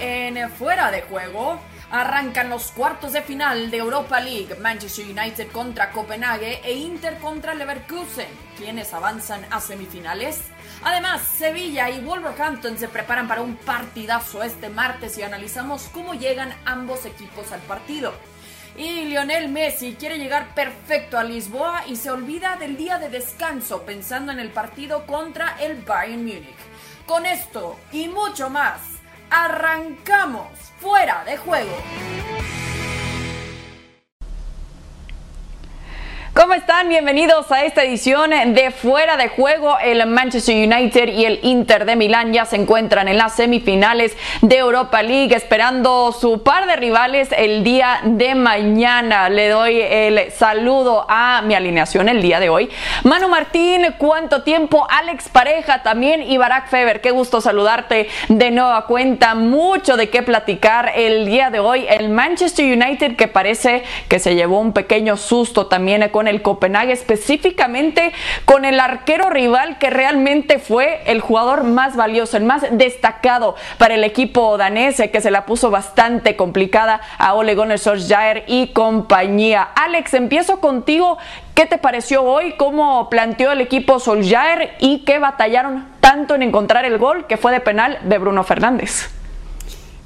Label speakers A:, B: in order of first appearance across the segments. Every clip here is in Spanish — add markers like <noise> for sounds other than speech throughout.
A: en Fuera de Juego. Arrancan los cuartos de final de Europa League, Manchester United contra Copenhague e Inter contra Leverkusen, quienes avanzan a semifinales. Además, Sevilla y Wolverhampton se preparan para un partidazo este martes y analizamos cómo llegan ambos equipos al partido. Y Lionel Messi quiere llegar perfecto a Lisboa y se olvida del día de descanso pensando en el partido contra el Bayern Múnich. Con esto y mucho más, arrancamos fuera de juego. ¿Cómo están? Bienvenidos a esta edición de Fuera de Juego. El Manchester United y el Inter de Milán ya se encuentran en las semifinales de Europa League, esperando su par de rivales el día de mañana. Le doy el saludo a mi alineación el día de hoy. Manu Martín, ¿cuánto tiempo? Alex Pareja también y Barack Feber. Qué gusto saludarte de nueva cuenta. Mucho de qué platicar el día de hoy. El Manchester United que parece que se llevó un pequeño susto también con el Copenhague, específicamente con el arquero rival que realmente fue el jugador más valioso, el más destacado para el equipo danés, eh, que se la puso bastante complicada a Ole Gunnar Solskjaer y compañía. Alex, empiezo contigo. ¿Qué te pareció hoy? ¿Cómo planteó el equipo Solskjaer y qué batallaron tanto en encontrar el gol que fue de penal de Bruno Fernández?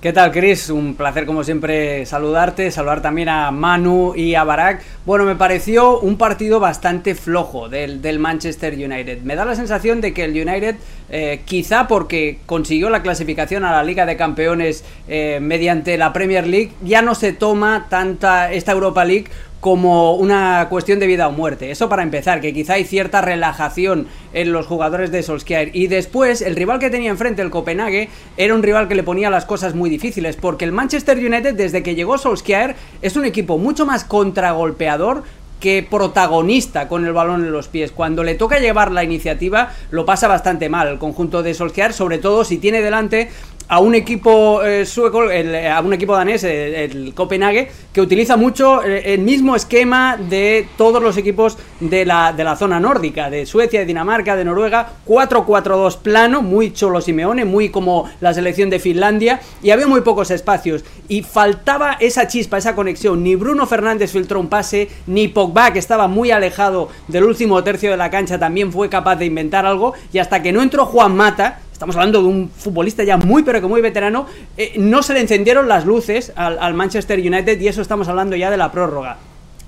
B: ¿Qué tal, Chris? Un placer, como siempre, saludarte, saludar también a Manu y a Barak. Bueno, me pareció un partido bastante flojo del, del Manchester United. Me da la sensación de que el United, eh, quizá porque consiguió la clasificación a la Liga de Campeones eh, mediante la Premier League, ya no se toma tanta esta Europa League como una cuestión de vida o muerte. Eso para empezar, que quizá hay cierta relajación en los jugadores de Solskjaer. Y después, el rival que tenía enfrente, el Copenhague, era un rival que le ponía las cosas muy difíciles, porque el Manchester United, desde que llegó Solskjaer, es un equipo mucho más contragolpeador, que protagonista con el balón en los pies. Cuando le toca llevar la iniciativa, lo pasa bastante mal el conjunto de Solskjaer, sobre todo si tiene delante a un equipo eh, sueco, eh, a un equipo danés, eh, el, Copenhague, que utiliza mucho el mismo esquema de todos los equipos de la, de la zona nórdica, de Suecia, de Dinamarca, de Noruega, 4-4-2 plano, muy Cholo Simeone, muy como la selección de Finlandia, y había muy pocos espacios, y faltaba esa chispa, esa conexión, ni Bruno Fernández filtró un pase, ni Pogba, que estaba muy alejado del último tercio de la cancha, también fue capaz de inventar algo, y hasta que no entró Juan Mata, estamos hablando de un futbolista ya muy pero que muy veterano, eh, no se le encendieron las luces al, Manchester United y eso estamos hablando ya de la prórroga.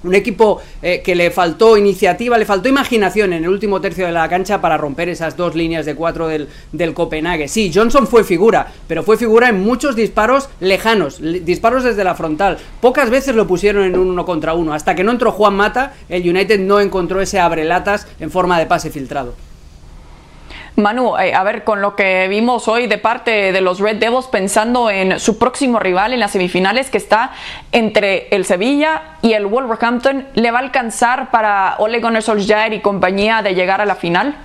B: Un equipo eh, que le faltó iniciativa, le faltó imaginación en el último tercio de la cancha para romper esas dos líneas de cuatro del, del Copenhague. Sí, Johnson fue figura, pero fue figura en muchos disparos lejanos, disparos desde la frontal. Pocas veces lo pusieron en un uno contra uno. Hasta que no entró Juan Mata, el United no encontró ese abrelatas en forma de pase filtrado.
A: Manu, eh, a ver, con lo que vimos hoy de parte de los Red Devils, pensando en su próximo rival en las semifinales, que está entre el Sevilla y el Wolverhampton, ¿le va a alcanzar para Ole Gunnar y compañía de llegar a la final?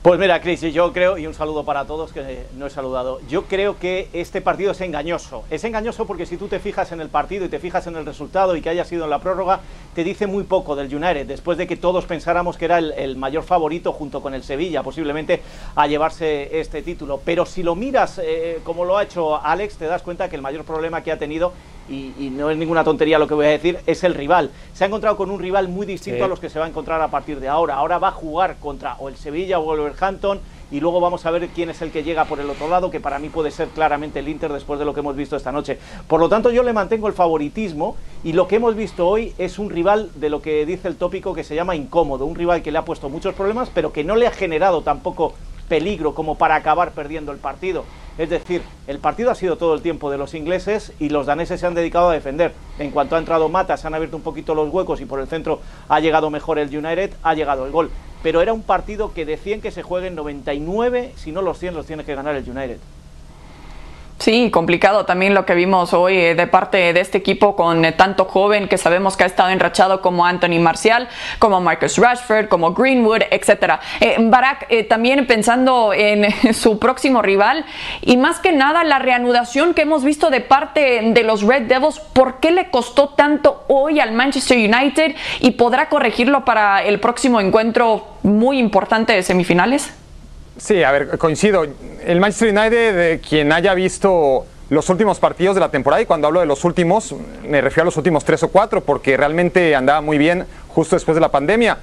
C: Pues mira, Cris, yo creo, y un saludo para todos que no he saludado, yo creo que este partido es engañoso. Es engañoso porque si tú te fijas en el partido y te fijas en el resultado y que haya sido en la prórroga, te dice muy poco del United, después de que todos pensáramos que era el, mayor favorito junto con el Sevilla, posiblemente a llevarse este título. Pero si lo miras eh, como lo ha hecho Alex, te das cuenta que el mayor problema que ha tenido y, no es ninguna tontería lo que voy a decir, es el rival. Se ha encontrado con un rival muy distinto a los que se va a encontrar a partir de ahora. Ahora va a jugar contra o el Sevilla o el Wolverhampton y luego vamos a ver quién es el que llega por el otro lado, que para mí puede ser claramente el Inter después de lo que hemos visto esta noche. Por lo tanto, yo le mantengo el favoritismo y lo que hemos visto hoy es un rival de lo que dice el tópico que se llama incómodo, un rival que le ha puesto muchos problemas, pero que no le ha generado tampoco peligro como para acabar perdiendo el partido. Es decir, el partido ha sido todo el tiempo de los ingleses y los daneses se han dedicado a defender. En cuanto ha entrado Mata, se han abierto un poquito los huecos y por el centro ha llegado mejor el United, ha llegado el gol. Pero era un partido que de 100 que se jueguen 99, si no los 100 los tiene que ganar el United.
A: Sí, complicado también lo que vimos hoy eh, de parte de este equipo con eh, tanto joven que sabemos que ha estado enrachado como Anthony Marcial, como Marcus Rashford, como Greenwood, etcétera. Eh, Barak también pensando en <laughs> su próximo rival y más que nada la reanudación que hemos visto de parte de los Red Devils, ¿por qué le costó tanto hoy al Manchester United y podrá corregirlo para el próximo encuentro muy importante de semifinales?
D: Sí, a ver, coincido. El Manchester United, quien haya visto los últimos partidos de la temporada y cuando hablo de los últimos me refiero a los últimos tres o cuatro porque realmente andaba muy bien justo después de la pandemia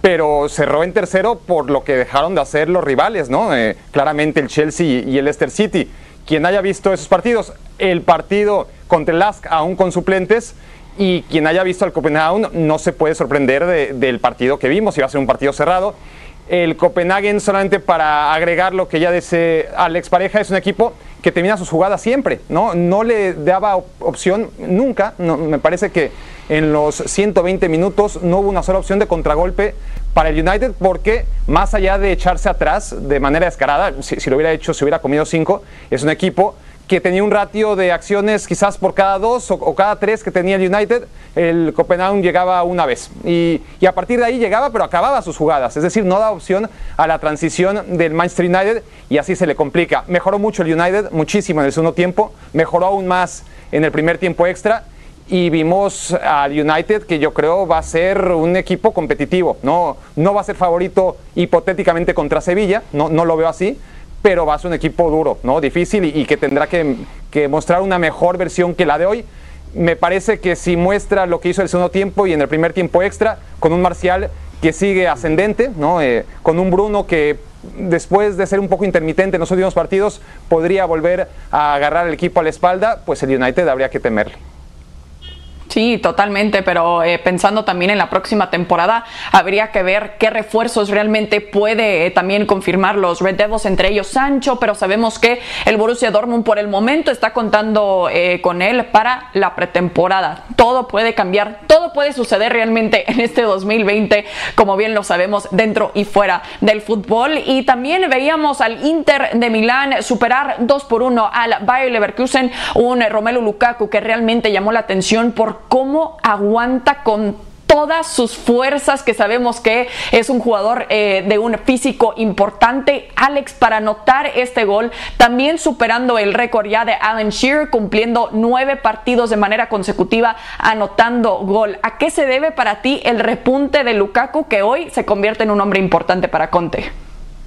D: pero cerró en tercero por lo que dejaron de hacer los rivales, ¿no? Eh, claramente el Chelsea y el Leicester City. Quien haya visto esos partidos, el partido contra el Lask aún con suplentes y quien haya visto al Copenhagen no se puede sorprender del partido que vimos, iba a ser un partido cerrado el Copenhagen, solamente para agregar lo que ya dice Alex Pareja, es un equipo que termina sus jugadas siempre, ¿no? No le daba opción nunca, me parece que en los 120 minutos no hubo una sola opción de contragolpe para el United porque más allá de echarse atrás de manera descarada, si, si lo hubiera hecho, si hubiera comido cinco, es un equipo que tenía un ratio de acciones quizás por cada dos o, cada tres que tenía el United, el Copenhagen llegaba una vez. Y, a partir de ahí llegaba, pero acababa sus jugadas. Es decir, no da opción a la transición del Manchester United y así se le complica. Mejoró mucho el United, muchísimo en el segundo tiempo, mejoró aún más en el primer tiempo extra y vimos al United que yo creo va a ser un equipo competitivo, no, no va a ser favorito hipotéticamente contra Sevilla, no, no lo veo así, pero va a ser un equipo duro, ¿no? difícil y, que tendrá que, mostrar una mejor versión que la de hoy. Me parece que si muestra lo que hizo el segundo tiempo y en el primer tiempo extra, con un Marcial que sigue ascendente, ¿no? Eh, con un Bruno que después de ser un poco intermitente en los últimos partidos, podría volver a agarrar el equipo a la espalda, pues el United habría que temerle.
A: Sí, totalmente, pero eh, pensando también en la próxima temporada, habría que ver qué refuerzos realmente puede eh, también confirmar los Red Devils, entre ellos Sancho, pero sabemos que el Borussia Dortmund por el momento está contando eh, con él para la pretemporada. Todo puede cambiar, todo puede suceder realmente en este 2020, como bien lo sabemos, dentro y fuera del fútbol. Y también veíamos al Inter de Milán superar 2 por 1 al Bayer Leverkusen, un Romelu Lukaku que realmente llamó la atención por cómo aguanta con todas sus fuerzas, que sabemos que es un jugador eh, de un físico importante. Alex, para anotar este gol, también superando el récord ya de Alan Shearer, cumpliendo nueve partidos de manera consecutiva, anotando gol. ¿A qué se debe para ti el repunte de Lukaku, que hoy se convierte en un hombre importante para Conte?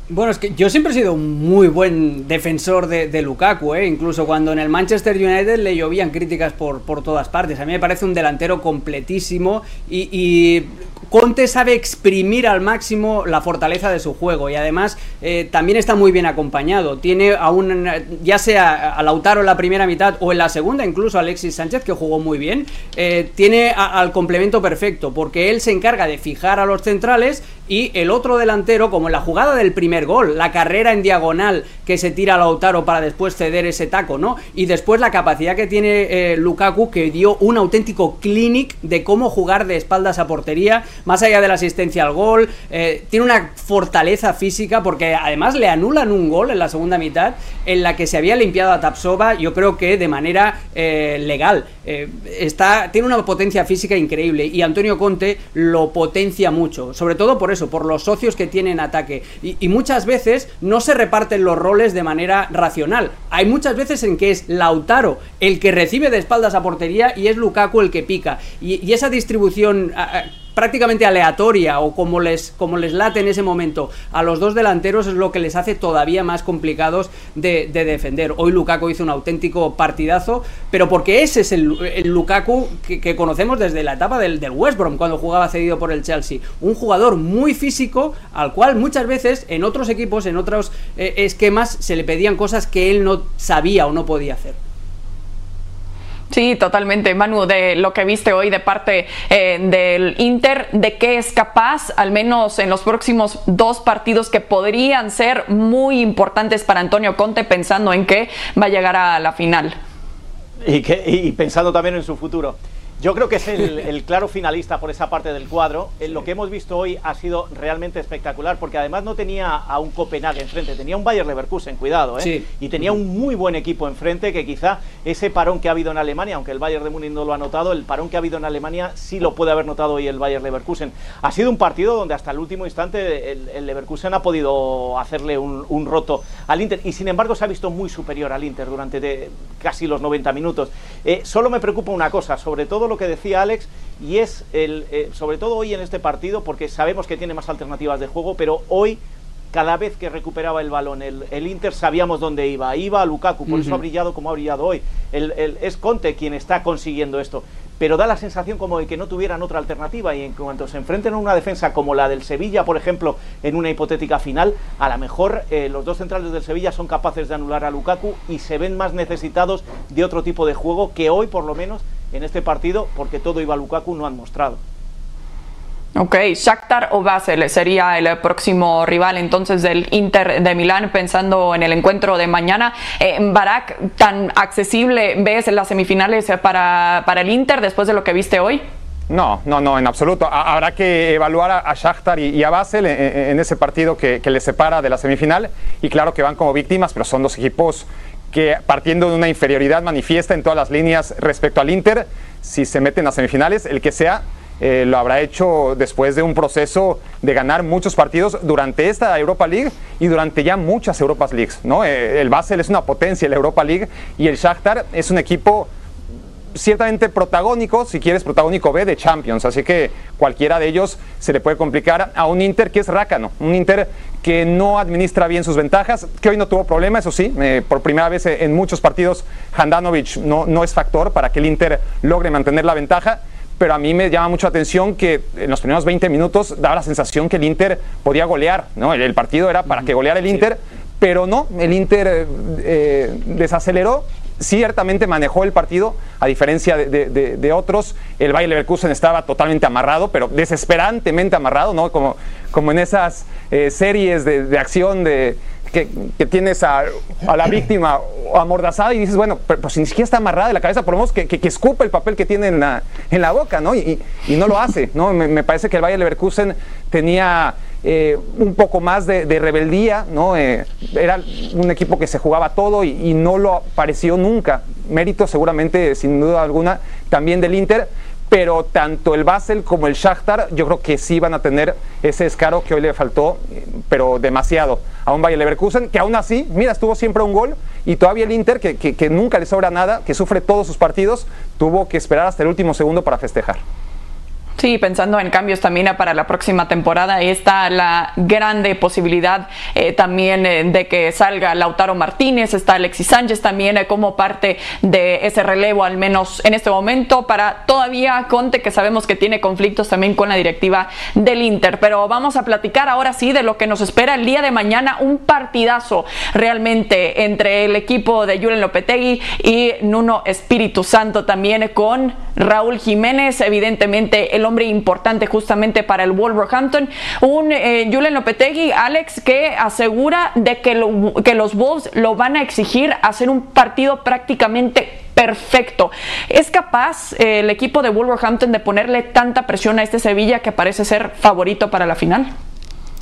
B: Bueno, es que yo siempre he sido un muy buen defensor de, Lukaku, ¿eh? incluso cuando en el Manchester United le llovían críticas por, por todas partes. A mí me parece un delantero completísimo y, Conte sabe exprimir al máximo la fortaleza de su juego y además eh, también está muy bien acompañado. Tiene a un, ya sea a Lautaro en la primera mitad o en la segunda, incluso a Alexis Sánchez, que jugó muy bien, eh, tiene al complemento perfecto porque él se encarga de fijar a los centrales y el otro delantero, como en la jugada del primer gol, la carrera en diagonal que se tira a Lautaro para después ceder ese taco, ¿no? Y después la capacidad que tiene eh, Lukaku, que dio un auténtico clinic de cómo jugar de espaldas a portería, más allá de la asistencia al gol, eh, tiene una fortaleza física, porque además le anulan un gol en la segunda mitad, en la que se había limpiado a Tapsova, yo creo que de manera eh, legal. está, tiene una potencia física increíble y Antonio Conte lo potencia mucho, sobre todo por eso, por los socios que tienen ataque. Y, muchas veces no se reparten los roles de manera racional. Hay muchas veces en que es Lautaro el que recibe de espaldas a portería y es Lukaku el que pica. Y, esa distribución prácticamente aleatoria o como les, les late en ese momento a los dos delanteros es lo que les hace todavía más complicados de, defender. Hoy Lukaku hizo un auténtico partidazo, pero porque ese es el, Lukaku que, conocemos desde la etapa del, del, West Brom cuando jugaba cedido por el Chelsea. Un jugador muy físico al cual muchas veces en otros equipos, en otros eh, esquemas se le pedían cosas que él no sabía o no podía hacer.
A: Sí, totalmente, Manu, de lo que viste hoy de parte eh, del Inter, de qué es capaz, al menos en los próximos dos partidos que podrían ser muy importantes para Antonio Conte, pensando en que va a llegar a la final.
C: Y, que, y pensando también en su futuro. Yo creo que es <laughs> el, claro finalista por esa parte del cuadro. Eh, lo que hemos visto hoy ha sido realmente espectacular porque además no tenía a un Copenhague enfrente, tenía un Bayer Leverkusen, cuidado, ¿eh? Y tenía un muy buen equipo enfrente que quizá ese parón que ha habido en Alemania, aunque el Bayern de Múnich no lo ha notado, el parón que ha habido en Alemania sí lo puede haber notado hoy el Bayer Leverkusen. Ha sido un partido donde hasta el último instante el, Leverkusen ha podido hacerle un, roto al Inter y sin embargo se ha visto muy superior al Inter durante casi los 90 minutos. Eh, solo me preocupa una cosa, sobre todo lo que decía Alex, y es el, eh, sobre todo hoy en este partido, porque sabemos que tiene más alternativas de juego, pero hoy cada vez que recuperaba el balón el, el Inter sabíamos dónde iba, iba a Lukaku, por eso ha brillado como ha brillado hoy. El, el, es Conte quien está consiguiendo esto pero da la sensación como de que no tuvieran otra alternativa y en cuanto se enfrenten a una defensa como la del Sevilla, por ejemplo, en una hipotética final, a lo mejor eh, los dos centrales del Sevilla son capaces de anular a Lukaku y se ven más necesitados de otro tipo de juego que hoy, por lo menos, en este partido, porque todo iba a Lukaku, no han mostrado.
A: Ok, Shakhtar o Basel sería el próximo rival entonces del Inter de Milán pensando en el encuentro de mañana. Eh, Barak, ¿tan accesible ves en las semifinales para, para el Inter después de lo que viste hoy?
D: No, no, no, en absoluto. Habrá que evaluar a Shakhtar y, a Basel en, ese partido que, que, les separa de la semifinal. Y claro que van como víctimas, pero son dos equipos que partiendo de una inferioridad manifiesta en todas las líneas respecto al Inter, si se meten a semifinales, el que sea, eh, lo habrá hecho después de un proceso de ganar muchos partidos durante esta Europa League y durante ya muchas Europas Leagues. ¿no? Eh, el Basel es una potencia en la Europa League y el Shakhtar es un equipo ciertamente protagónico, si quieres protagónico B de Champions, así que cualquiera de ellos se le puede complicar a un Inter que es rácano, un Inter que no administra bien sus ventajas, que hoy no tuvo problema, eso sí, eh, por primera vez en muchos partidos Handanovic no, no es factor para que el Inter logre mantener la ventaja, pero a mí me llama mucho la atención que en los primeros 20 minutos daba la sensación que el Inter podía golear, ¿no? El, partido era para que goleara el Inter, pero no, el Inter eh, desaceleró, ciertamente manejó el partido, a diferencia de, otros. El Bayer Leverkusen estaba totalmente amarrado, pero desesperantemente amarrado, ¿no? Como, como en esas eh, series de, acción de, que, tienes a, la víctima amordazada y dices, bueno, pero, pues ni siquiera está amarrada de la cabeza, por lo menos que, escupa el papel que tiene en la, boca, ¿no? Y, y, no lo hace, ¿no? Me, parece que el Bayer Leverkusen tenía eh, un poco más de, rebeldía, ¿no? Eh, era un equipo que se jugaba todo y, no lo pareció nunca. Mérito seguramente, sin duda alguna, también del Inter, pero tanto el Basel como el Shakhtar yo creo que sí van a tener ese escaro que hoy le faltó, pero demasiado a un Bayer Leverkusen, que aún así, mira, estuvo siempre un gol y todavía el Inter, que, que nunca le sobra nada, que sufre todos sus partidos, tuvo que esperar hasta el último segundo para festejar.
A: Sí, pensando en cambios también para la próxima temporada, está la grande posibilidad eh, también eh, de que salga Lautaro Martínez, está Alexis Sánchez también eh, como parte de ese relevo, al menos en este momento, para todavía Conte, que sabemos que tiene conflictos también con la directiva del Inter. Pero vamos a platicar ahora sí de lo que nos espera el día de mañana, un partidazo realmente entre el equipo de Julen Lopetegui y Nuno Espíritu Santo también con Raúl Jiménez, evidentemente el hombre importante justamente para el Wolverhampton. Un eh, Lopetegui, Alex, que asegura de que, que los Wolves lo van a exigir hacer un partido prácticamente perfecto. ¿Es capaz eh, el equipo de Wolverhampton de ponerle tanta presión a este Sevilla que parece ser favorito para la final?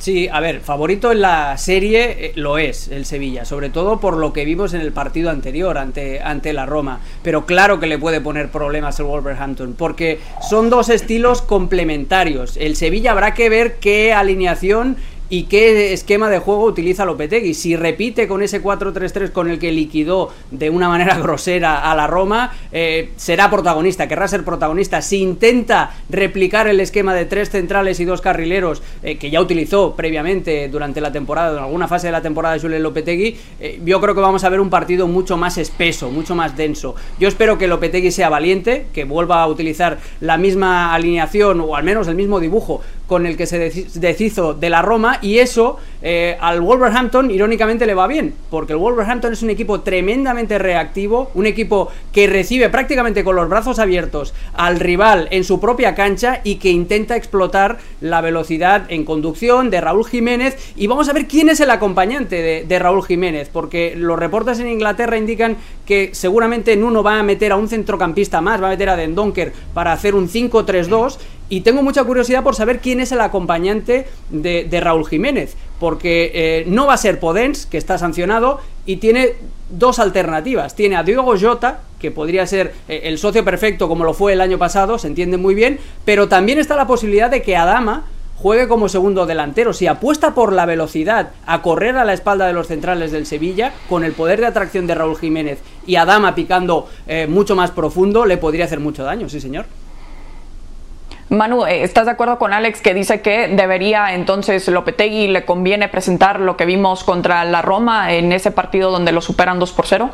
B: Sí, a ver, favorito en la serie eh, lo es el Sevilla, sobre todo por lo que vimos en el partido anterior ante, ante la Roma. Pero claro que le puede poner problemas el Wolverhampton, porque son dos estilos complementarios. El Sevilla habrá que ver qué alineación y qué esquema de juego utiliza Lopetegui. Si repite con ese 4-3-3 con el que liquidó de una manera <laughs> grosera a la Roma, eh, será protagonista, querrá ser protagonista. Si intenta replicar el esquema de tres centrales y dos carrileros eh, que ya utilizó previamente durante la temporada, en alguna fase de la temporada de Julien Lopetegui, eh, yo creo que vamos a ver un partido mucho más espeso, mucho más denso. Yo espero que Lopetegui sea valiente, que vuelva a utilizar la misma alineación o al menos el mismo dibujo con el que se deshizo de la Roma y eso eh, al Wolverhampton irónicamente le va bien, porque el Wolverhampton es un equipo tremendamente reactivo, un equipo que recibe prácticamente con los brazos abiertos al rival en su propia cancha y que intenta explotar la velocidad en conducción de Raúl Jiménez. Y vamos a ver quién es el acompañante de, Raúl Jiménez, porque los reportes en Inglaterra indican que seguramente en uno va a meter a un centrocampista más, va a meter a Den Donker para hacer un 5-3-2 y tengo mucha curiosidad por saber quién es el acompañante de, Raúl Jiménez, porque eh, no va a ser Podens, que está sancionado, y tiene dos alternativas. Tiene a Diego Jota, que podría ser eh, el socio perfecto como lo fue el año pasado, se entiende muy bien, pero también está la posibilidad de que Adama juegue como segundo delantero. Si apuesta por la velocidad a correr a la espalda de los centrales del Sevilla, con el poder de atracción de Raúl Jiménez y Adama picando eh, mucho más profundo, le podría hacer mucho daño, sí señor.
A: Manu, eh, ¿estás de acuerdo con Alex que dice que debería entonces Lopetegui le conviene presentar lo que vimos contra la Roma en ese partido donde lo superan 2 por 0?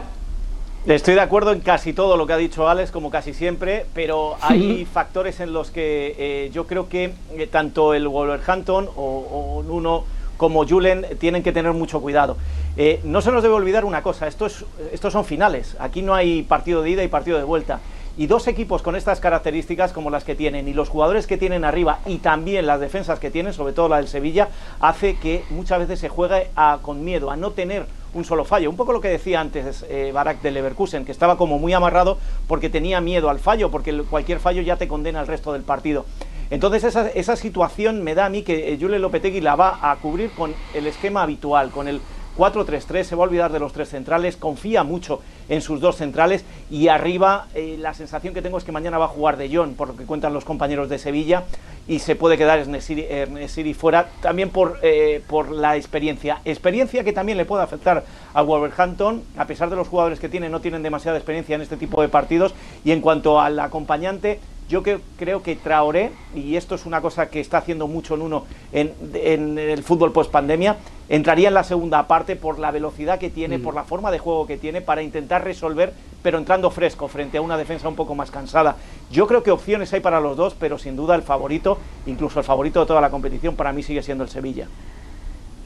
C: Estoy de acuerdo en casi todo lo que ha dicho Alex, como casi siempre, pero hay factores en los que eh, yo creo que eh, tanto el Wolverhampton o, o Nuno como Julen tienen que tener mucho cuidado. Eh, no se nos debe olvidar una cosa, estos, estos son finales, aquí no hay partido de ida y partido de vuelta. Y dos equipos con estas características como las que tienen y los jugadores que tienen arriba y también las defensas que tienen, sobre todo la del Sevilla, hace que muchas veces se juegue con miedo, a no tener un solo fallo. Un poco lo que decía antes eh, Barak de Leverkusen, que estaba como muy amarrado porque tenía miedo al fallo, porque cualquier fallo ya te condena el resto del partido. Entonces esa, esa situación me da a mí que eh, Julio Lopetegui la va a cubrir con el esquema habitual, con el 4-3-3, se va a olvidar de los tres centrales, confía mucho en sus dos centrales y arriba eh, la sensación que tengo es que mañana va a jugar De Jong, por lo que cuentan los compañeros de Sevilla, y se puede quedar Nesiri, fuera también por, eh, por la experiencia. Experiencia que también le puede afectar a Wolverhampton, a pesar de los jugadores que tiene, no tienen demasiada experiencia en este tipo de partidos, y en cuanto al acompañante, yo creo que Traoré, y esto es una cosa que está haciendo mucho en uno en, el fútbol post pandemia, entraría en la segunda parte por la velocidad que tiene, mm. por la forma de juego que tiene, para intentar resolver, pero entrando fresco frente a una defensa un poco más cansada. Yo creo que opciones hay para los dos, pero sin duda el favorito, incluso el favorito de toda la competición, para mí sigue siendo el Sevilla.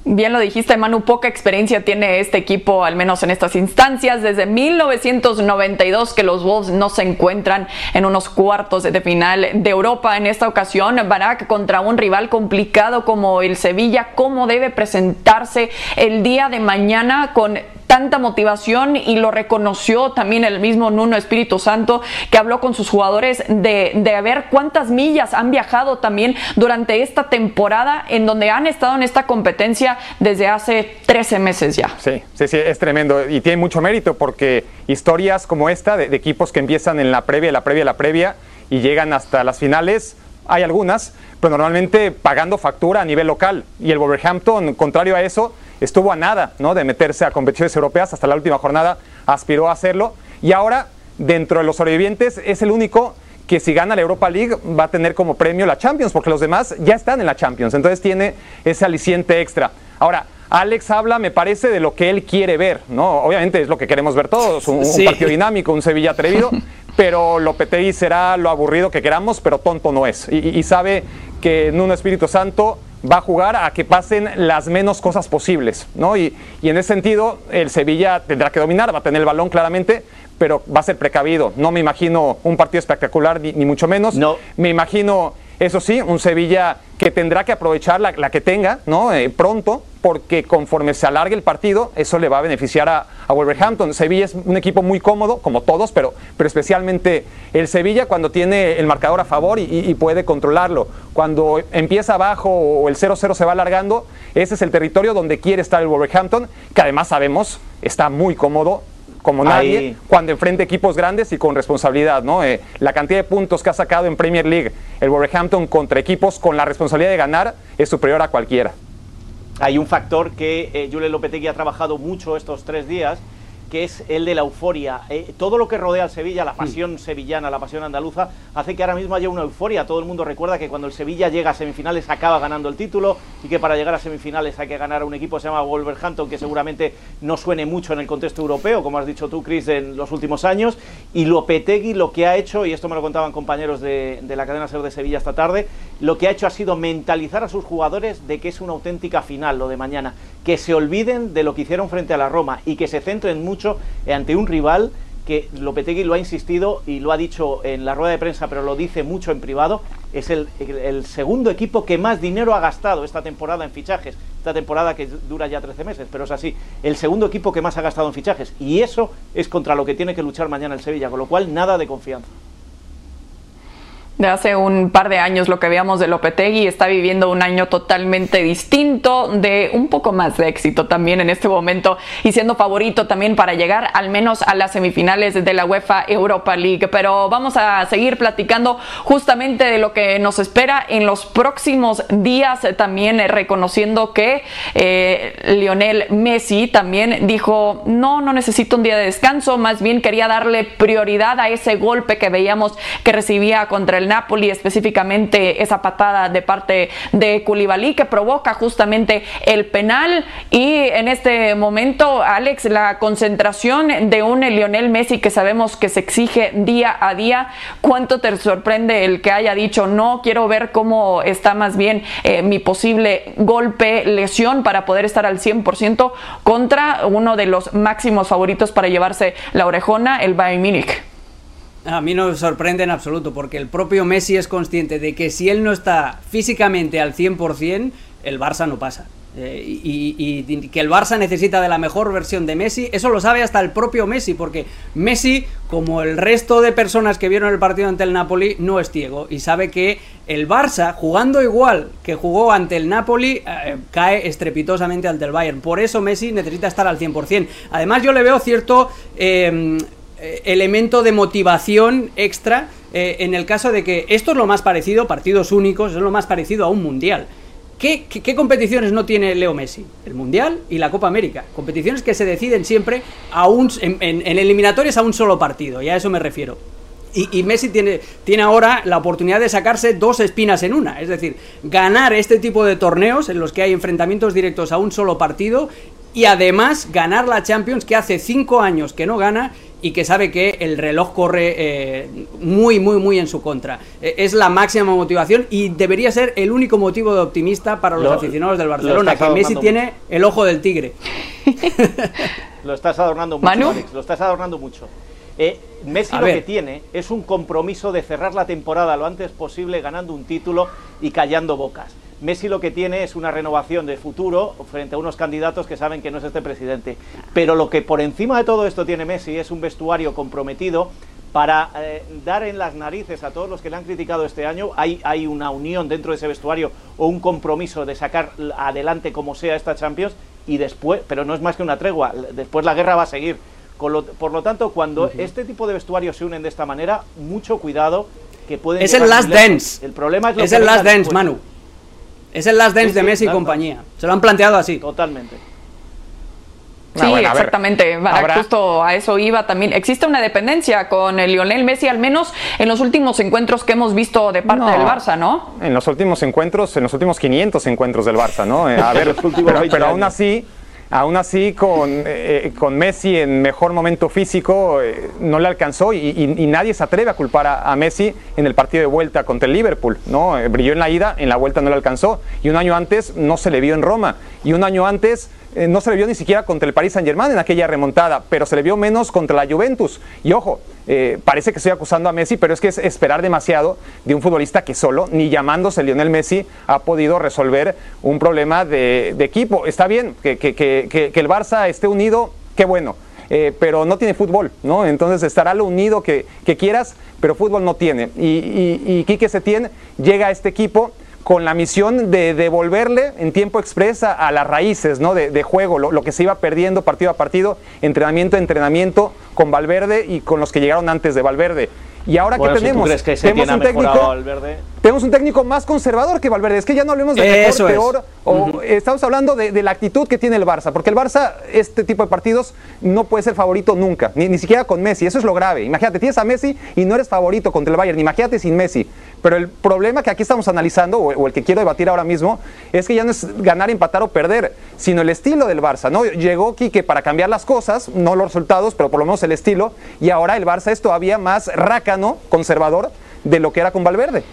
A: Bien lo dijiste, Manu, poca experiencia tiene este equipo, al menos en estas instancias. Desde 1992 que los Wolves no se encuentran en unos cuartos de final de Europa. En esta ocasión, Barak contra un rival complicado como el Sevilla. ¿Cómo debe presentarse el día de mañana con tanta motivación y lo reconoció también el mismo Nuno Espíritu Santo que habló con sus jugadores de, de ver cuántas millas han viajado también durante esta temporada en donde han estado en esta competencia desde hace 13 meses ya.
D: Sí, sí, sí, es tremendo y tiene mucho mérito porque historias como esta de, de equipos que empiezan en la previa, la previa, la previa y llegan hasta las finales, hay algunas, pero normalmente pagando factura a nivel local. Y el Wolverhampton, contrario a eso, estuvo a nada ¿no? de meterse a competiciones europeas, hasta la última jornada aspiró a hacerlo y ahora dentro de los sobrevivientes es el único que si gana la Europa League va a tener como premio la Champions, porque los demás ya están en la Champions, entonces tiene ese aliciente extra. Ahora, Alex habla, me parece, de lo que él quiere ver, ¿no? Obviamente es lo que queremos ver todos, un, partido dinámico, un Sevilla atrevido, <laughs> pero Lopetegui será lo aburrido que queramos, pero tonto no es. Y, y sabe que en un Espíritu Santo va a jugar a que pasen las menos cosas posibles, ¿no? Y, en ese sentido, el Sevilla tendrá que dominar, va a tener el balón claramente, pero va a ser precavido. No me imagino un partido espectacular, ni, ni mucho menos. No. Me imagino eso sí, un Sevilla que tendrá que aprovechar la, que tenga ¿no? Eh, pronto, porque conforme se alargue el partido, eso le va a beneficiar a, Wolverhampton. Sevilla es un equipo muy cómodo, como todos, pero, pero especialmente el Sevilla cuando tiene el marcador a favor y, puede controlarlo. Cuando empieza abajo o el 0-0 se va alargando, ese es el territorio donde quiere estar el Wolverhampton, que además sabemos está muy cómodo como nadie cuando enfrenta equipos grandes y con responsabilidad. ¿no? Eh, la cantidad de puntos que ha sacado en Premier League el Wolverhampton contra equipos con la responsabilidad de ganar es superior a cualquiera.
C: Hay un factor que eh, Julien Lopetegui ha trabajado mucho estos tres días que es el de la euforia. Eh, todo lo que rodea al Sevilla, la pasión sevillana, la pasión andaluza, hace que ahora mismo haya una euforia. Todo el mundo recuerda que cuando el Sevilla llega a semifinales acaba ganando el título y que para llegar a semifinales hay que ganar a un equipo que se llama Wolverhampton, que seguramente no suene mucho en el contexto europeo, como has dicho tú, Chris, en los últimos años. Y Lopetegui lo que ha hecho, y esto me lo contaban compañeros de, de la cadena SER de Sevilla esta tarde, lo que ha hecho ha sido mentalizar a sus jugadores de que es una auténtica final lo de mañana, que se olviden de lo que hicieron frente a la Roma y que se centren mucho ante un rival que Lopetegui lo ha insistido y lo ha dicho en la rueda de prensa, pero lo dice mucho en privado, es el, segundo equipo que más dinero ha gastado esta temporada en fichajes, esta temporada que dura ya 13 meses, pero es así, el segundo equipo que más ha gastado en fichajes, y eso es contra lo que tiene que luchar mañana el Sevilla, con lo cual nada de confianza
A: de hace un par de años lo que veíamos de Lopetegui está viviendo un año totalmente distinto de un poco más de éxito también en este momento y siendo favorito también para llegar al menos a las semifinales de la UEFA Europa League. Pero vamos a seguir platicando justamente de lo que nos espera en los próximos días también reconociendo que eh, Lionel Messi también dijo no no necesito un día de descanso más bien quería darle prioridad a ese golpe que veíamos que recibía contra el Napoli, específicamente esa patada de parte de Koulibaly que provoca justamente el penal y en este momento, Alex, la concentración de un Lionel Messi que sabemos que se exige día a día, ¿cuánto te sorprende el que haya dicho no, quiero ver cómo está más bien eh, mi posible golpe, lesión para poder estar al 100% contra uno de los máximos favoritos para llevarse la orejona, el Bayern Múnich?
B: A mí no me sorprende en absoluto, porque el propio Messi es consciente de que si él no está físicamente al 100%, el Barça no pasa. Eh, y, que el Barça necesita de la mejor versión de Messi, eso lo sabe hasta el propio Messi, porque Messi, como el resto de personas que vieron el partido ante el Napoli, no es ciego y sabe que el Barça, jugando igual que jugó ante el Napoli, eh, cae estrepitosamente ante el Bayern. Por eso Messi necesita estar al 100%. Además, yo le veo cierto... Eh, elemento de motivación extra eh, en el caso de que esto es lo más parecido, partidos únicos, es lo más parecido a un mundial. ¿Qué, competiciones no tiene Leo Messi? El Mundial y la Copa América. Competiciones que se deciden siempre a en, en, eliminatorias a un solo partido, y a eso me refiero. Y, Messi tiene, tiene ahora la oportunidad de sacarse dos espinas en una, es decir, ganar este tipo de torneos en los que hay enfrentamientos directos a un solo partido y además ganar la Champions que hace cinco años que no gana y que sabe que el reloj corre eh, muy, muy, muy en su contra. E, es la máxima motivación y debería ser el único motivo de optimista para los aficionados del Barcelona, que Messi tiene el ojo del tigre. <laughs>
C: lo estás adornando mucho, Alex, lo estás adornando mucho. Eh, Messi lo que tiene es un compromiso de cerrar la temporada lo antes posible ganando un título y callando bocas. Messi lo que tiene es una renovación de futuro frente a unos candidatos que saben que no es este presidente. Pero lo que por encima de todo esto tiene Messi es un vestuario comprometido para eh, dar en las narices a todos los que le han criticado este año. Hay, hay una unión dentro de ese vestuario o un compromiso de sacar adelante como sea esta Champions y después, pero no es más que una tregua, después la guerra va a seguir. por lo tanto, cuando este tipo de vestuarios se unen de esta manera, mucho cuidado que pueden...
B: Es el last dance.
C: El problema es lo
B: Es el last dance, Manu. Es el last dance de Messi y compañía. Se lo han planteado así.
C: Totalmente.
A: Sí, exactamente. Justo a eso iba también. Existe una dependencia con el Lionel Messi, al menos en los últimos encuentros que hemos visto de parte del Barça, ¿no?
D: En los últimos encuentros, en los últimos 500 encuentros del Barça, ¿no? Eh, a <laughs> ver, pero aún así Aún así, con, eh, eh, con Messi en mejor momento físico, eh, no le alcanzó y, nadie se atreve a culpar a, Messi en el partido de vuelta contra el Liverpool. ¿no? brilló en la ida, en la vuelta no le alcanzó. Y un año antes no se le vio en Roma. Y un año antes eh, no se le vio ni siquiera contra el Paris Saint Germain en aquella remontada, pero se le vio menos contra la Juventus. Y ojo, eh, parece que estoy acusando a Messi, pero es que es esperar demasiado de un futbolista que solo, ni llamándose Lionel Messi, ha podido resolver un problema de, equipo. Está bien que, el Barça esté unido, qué bueno. Eh, pero no tiene fútbol, ¿no? Entonces estará lo unido que, quieras, pero fútbol no tiene. Y, y, y Quique Setién llega a este equipo con la misión de devolverle en tiempo expresa a las raíces ¿no? de, juego, lo, que se iba perdiendo partido a partido, entrenamiento a entrenamiento con Valverde y con los que llegaron antes de Valverde. Y ahora que tenemos, tenemos un técnico, tenemos un técnico más conservador que Valverde. Es que ya no hablemos de mejor, peor, o estamos hablando de, la actitud que tiene el Barça, porque el Barça este tipo de partidos no puede ser favorito nunca, ni, ni siquiera con Messi. Eso es lo grave. Imagínate, tienes a Messi y no eres favorito contra el Bayern. Imagínate sin Messi. Pero el problema que aquí estamos analizando, o, el que quiero debatir ahora mismo, es que ya no es ganar, empatar o perder, sino el estilo del Barça. ¿no? Llegó Quique para cambiar las cosas, no los resultados, pero por lo menos el estilo, y ahora el Barça es todavía más rácano, conservador, de lo que era con Valverde.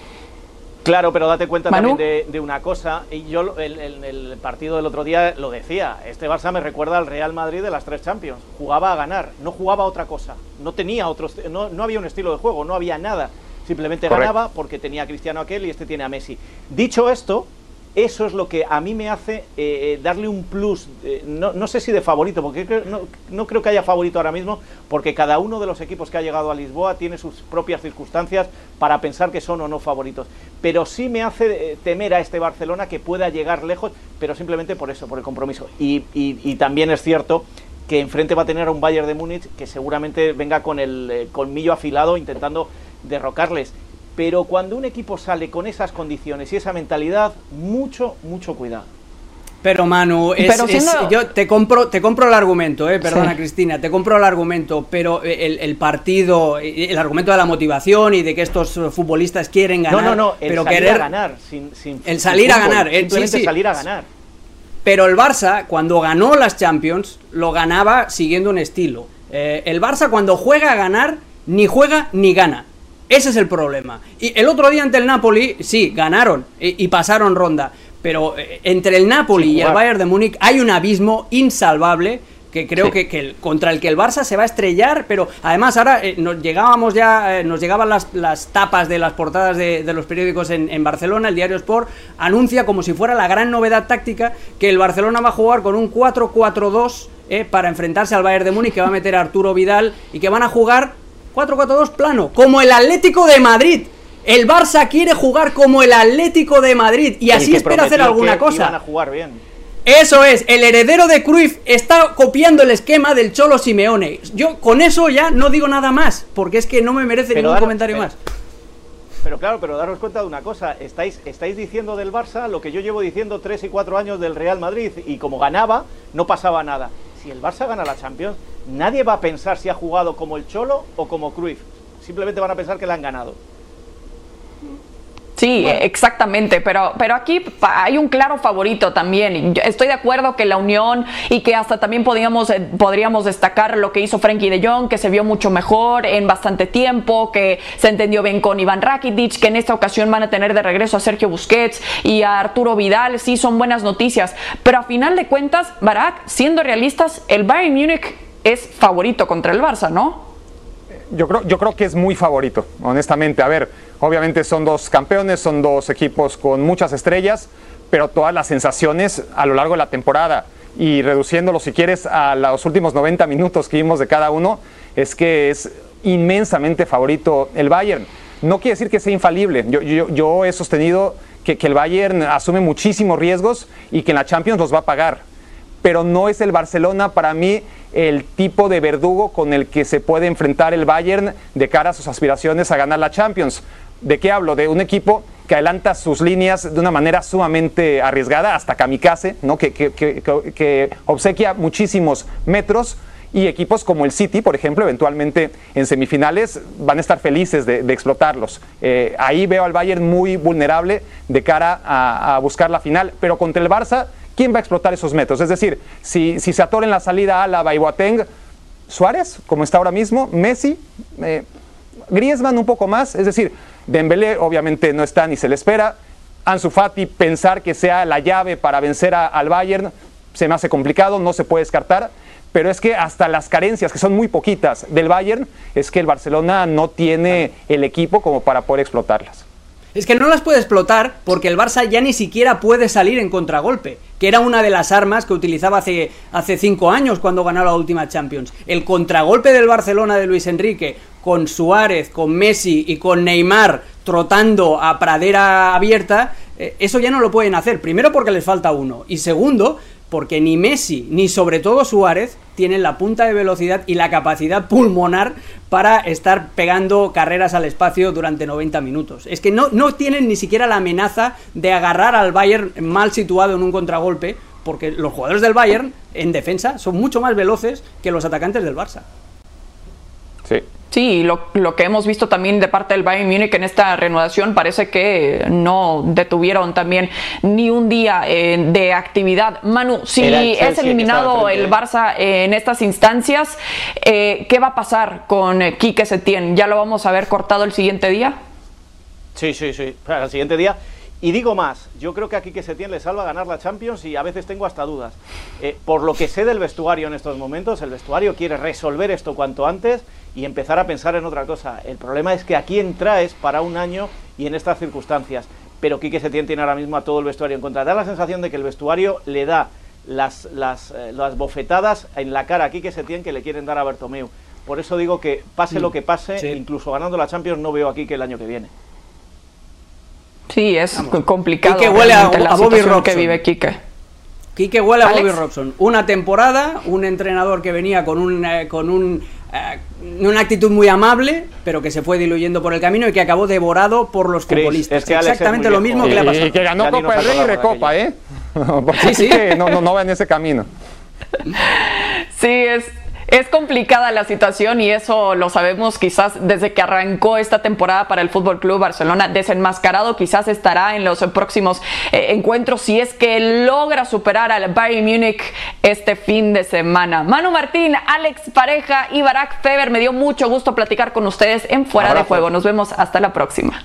C: Claro, pero date cuenta también de, una cosa, y yo el, el, partido del otro día lo decía, este Barça me recuerda al Real Madrid de las tres Champions, jugaba a ganar, no jugaba a otra cosa, no tenía otro, no, no había un estilo de juego, no había nada. Simplemente ganaba porque tenía a Cristiano aquel y este tiene a Messi. Dicho esto, eso es lo que a mí me hace eh, eh, darle un plus, eh, no, sé si de favorito, porque no, creo que haya favorito ahora mismo, porque cada uno de los equipos que ha llegado a Lisboa tiene sus propias circunstancias para pensar que son o no favoritos. Pero sí me hace temer a este Barcelona que pueda llegar lejos, pero simplemente por eso, por el compromiso. Y, y también es cierto que enfrente va a tener a un Bayern de Múnich que seguramente venga con el colmillo afilado intentando derrocarles. Pero cuando un equipo sale con esas condiciones y esa mentalidad, mucho, mucho cuidado.
B: Pero Manu, yo te compro, te compro el argumento, eh, perdona Cristina, te compro el argumento, pero el, partido, el argumento de la motivación y de que estos futbolistas quieren ganar,
C: no, no, no,
B: el pero
C: salir
B: querer
C: a ganar, sin,
B: el salir a ganar,
C: simplemente salir a ganar.
B: Pero el Barça, cuando ganó las Champions, lo ganaba siguiendo un estilo. Eh, el Barça cuando juega a ganar, ni juega ni gana. Ese es el problema. Y el otro día ante el Napoli, sí, ganaron y pasaron ronda. Pero eh, entre el Napoli y el Bayern de Múnich hay un abismo insalvable que creo que, contra el que el Barça se va a estrellar, pero además ahora eh, nos llegábamos ya, eh, nos llegaban las, las, tapas de las portadas de, los periódicos en, Barcelona, el diario Sport anuncia como si fuera la gran novedad táctica que el Barcelona va a jugar con un 4-4-2 para enfrentarse al Bayern de Múnich, que va a meter a Arturo Vidal y que van a jugar 4-4-2 plano, como el Atlético de Madrid. El Barça quiere jugar como el Atlético de Madrid y así espera hacer alguna cosa.
C: a jugar bien.
B: Eso es, el heredero de Cruyff está copiando el esquema del Cholo Simeone. Yo con eso ya no digo nada más, porque es que no me merece ningún comentario más.
C: Pero claro, pero daros cuenta de una cosa, estáis, estáis diciendo del Barça lo que yo llevo diciendo tres y cuatro años del Real Madrid, y como ganaba, no pasaba nada. Si el Barça gana la Champions, nadie va a pensar si ha jugado como el Cholo o como Cruyff. Simplemente van a pensar que la han ganado.
A: Sí, exactamente, pero, pero aquí hay un claro favorito también. Estoy de acuerdo que la unión y que hasta también podríamos, eh, podríamos destacar lo que hizo Frankie de Jong, que se vio mucho mejor en bastante tiempo, que se entendió bien con Iván Rakitic, que en esta ocasión van a tener de regreso a Sergio Busquets y a Arturo Vidal. Sí, son buenas noticias, pero a final de cuentas, Barak, siendo realistas, el Bayern Múnich es favorito contra el Barça, ¿no?
D: Yo creo, yo creo que es muy favorito, honestamente. A ver, obviamente son dos campeones, son dos equipos con muchas estrellas, pero todas las sensaciones a lo largo de la temporada y reduciéndolo, si quieres, a los últimos 90 minutos que vimos de cada uno, es que es inmensamente favorito el Bayern. No quiere decir que sea infalible. Yo, he sostenido que, que el Bayern asume muchísimos riesgos y que en la Champions los va a pagar. Pero no es el Barcelona para mí el tipo de verdugo con el que se puede enfrentar el Bayern de cara a sus aspiraciones a ganar la Champions. ¿De qué hablo? De un equipo que adelanta sus líneas de una manera sumamente arriesgada, hasta kamikaze, ¿no? que, que, obsequia muchísimos metros. Y equipos como el City, por ejemplo, eventualmente en semifinales van a estar felices de, explotarlos. Eh, ahí veo al Bayern muy vulnerable de cara a, a buscar la final. Pero contra el Barça, ¿quién va a explotar esos metros? Es decir, si, si se atora en la salida Álava y Boateng, Suárez, como está ahora mismo, Messi, eh, Griezmann un poco más, es decir, Dembélé obviamente no está ni se le espera, Ansu Fati pensar que sea la llave para vencer al Bayern se me hace complicado, no se puede descartar, pero es que hasta las carencias, que son muy poquitas del Bayern, es que el Barcelona no tiene el equipo como para poder explotarlas.
B: Es que no las puede explotar porque el Barça ya ni siquiera puede salir en contragolpe, que era una de las armas que utilizaba hace, hace cinco años cuando ganó la última Champions. El contragolpe del Barcelona de Luis Enrique con Suárez, con Messi y con Neymar trotando a pradera abierta, eh, eso ya no lo pueden hacer. Primero porque les falta uno y segundo porque ni Messi ni sobre todo Suárez tienen la punta de velocidad y la capacidad pulmonar para estar pegando carreras al espacio durante 90 minutos. Es que no, no tienen ni siquiera la amenaza de agarrar al Bayern mal situado en un contragolpe, porque los jugadores del Bayern en defensa son mucho más veloces que los atacantes del Barça.
A: Sí, Sí, lo, lo, que hemos visto también de parte del Bayern Múnich en esta renovación parece que no detuvieron también ni un día eh, de actividad. Manu, si es eliminado el Barça en estas instancias, eh, ¿qué va a pasar con Quique Setién? ¿Ya lo vamos a ver cortado el siguiente día?
C: Sí, sí, sí, el siguiente día. Y digo más, yo creo que aquí que Setién le salva ganar la Champions y a veces tengo hasta dudas. Eh, por lo que sé del vestuario en estos momentos, el vestuario quiere resolver esto cuanto antes y empezar a pensar en otra cosa. El problema es que aquí entraes para un año y en estas circunstancias. Pero Quique Setién tiene ahora mismo a todo el vestuario en contra. Da la sensación de que el vestuario le da las, las, eh, las bofetadas en la cara a Quique Setién que le quieren dar a Bertomeu. Por eso digo que pase lo que pase, incluso ganando la Champions, no veo aquí que el año que viene.
A: Sí, es <laughs> complicado.
B: Quique huele a, Bobby Robson. que vive Quique. Quique huele a Bobby Robson. Una temporada, un entrenador que venía con un, eh, con un una actitud muy amable, pero que se fue diluyendo por el camino y que acabó devorado por los futbolistas.
C: Es Exactamente lo mismo que le ha pasado.
D: Y que ganó Copa del Rey y Recopa, ¿eh? <laughs> sí, sí. <laughs> no, no, no va en ese camino.
A: Sí, es, es complicada la situación y eso lo sabemos quizás desde que arrancó esta temporada para el Fútbol Club Barcelona desenmascarado. Quizás estará en los próximos eh, encuentros si es que logra superar al Bayern Múnich este fin de semana. Manu Martín, Alex Pareja y Barack Feber, me dio mucho gusto platicar con ustedes en Fuera de Juego. Nos vemos hasta la próxima.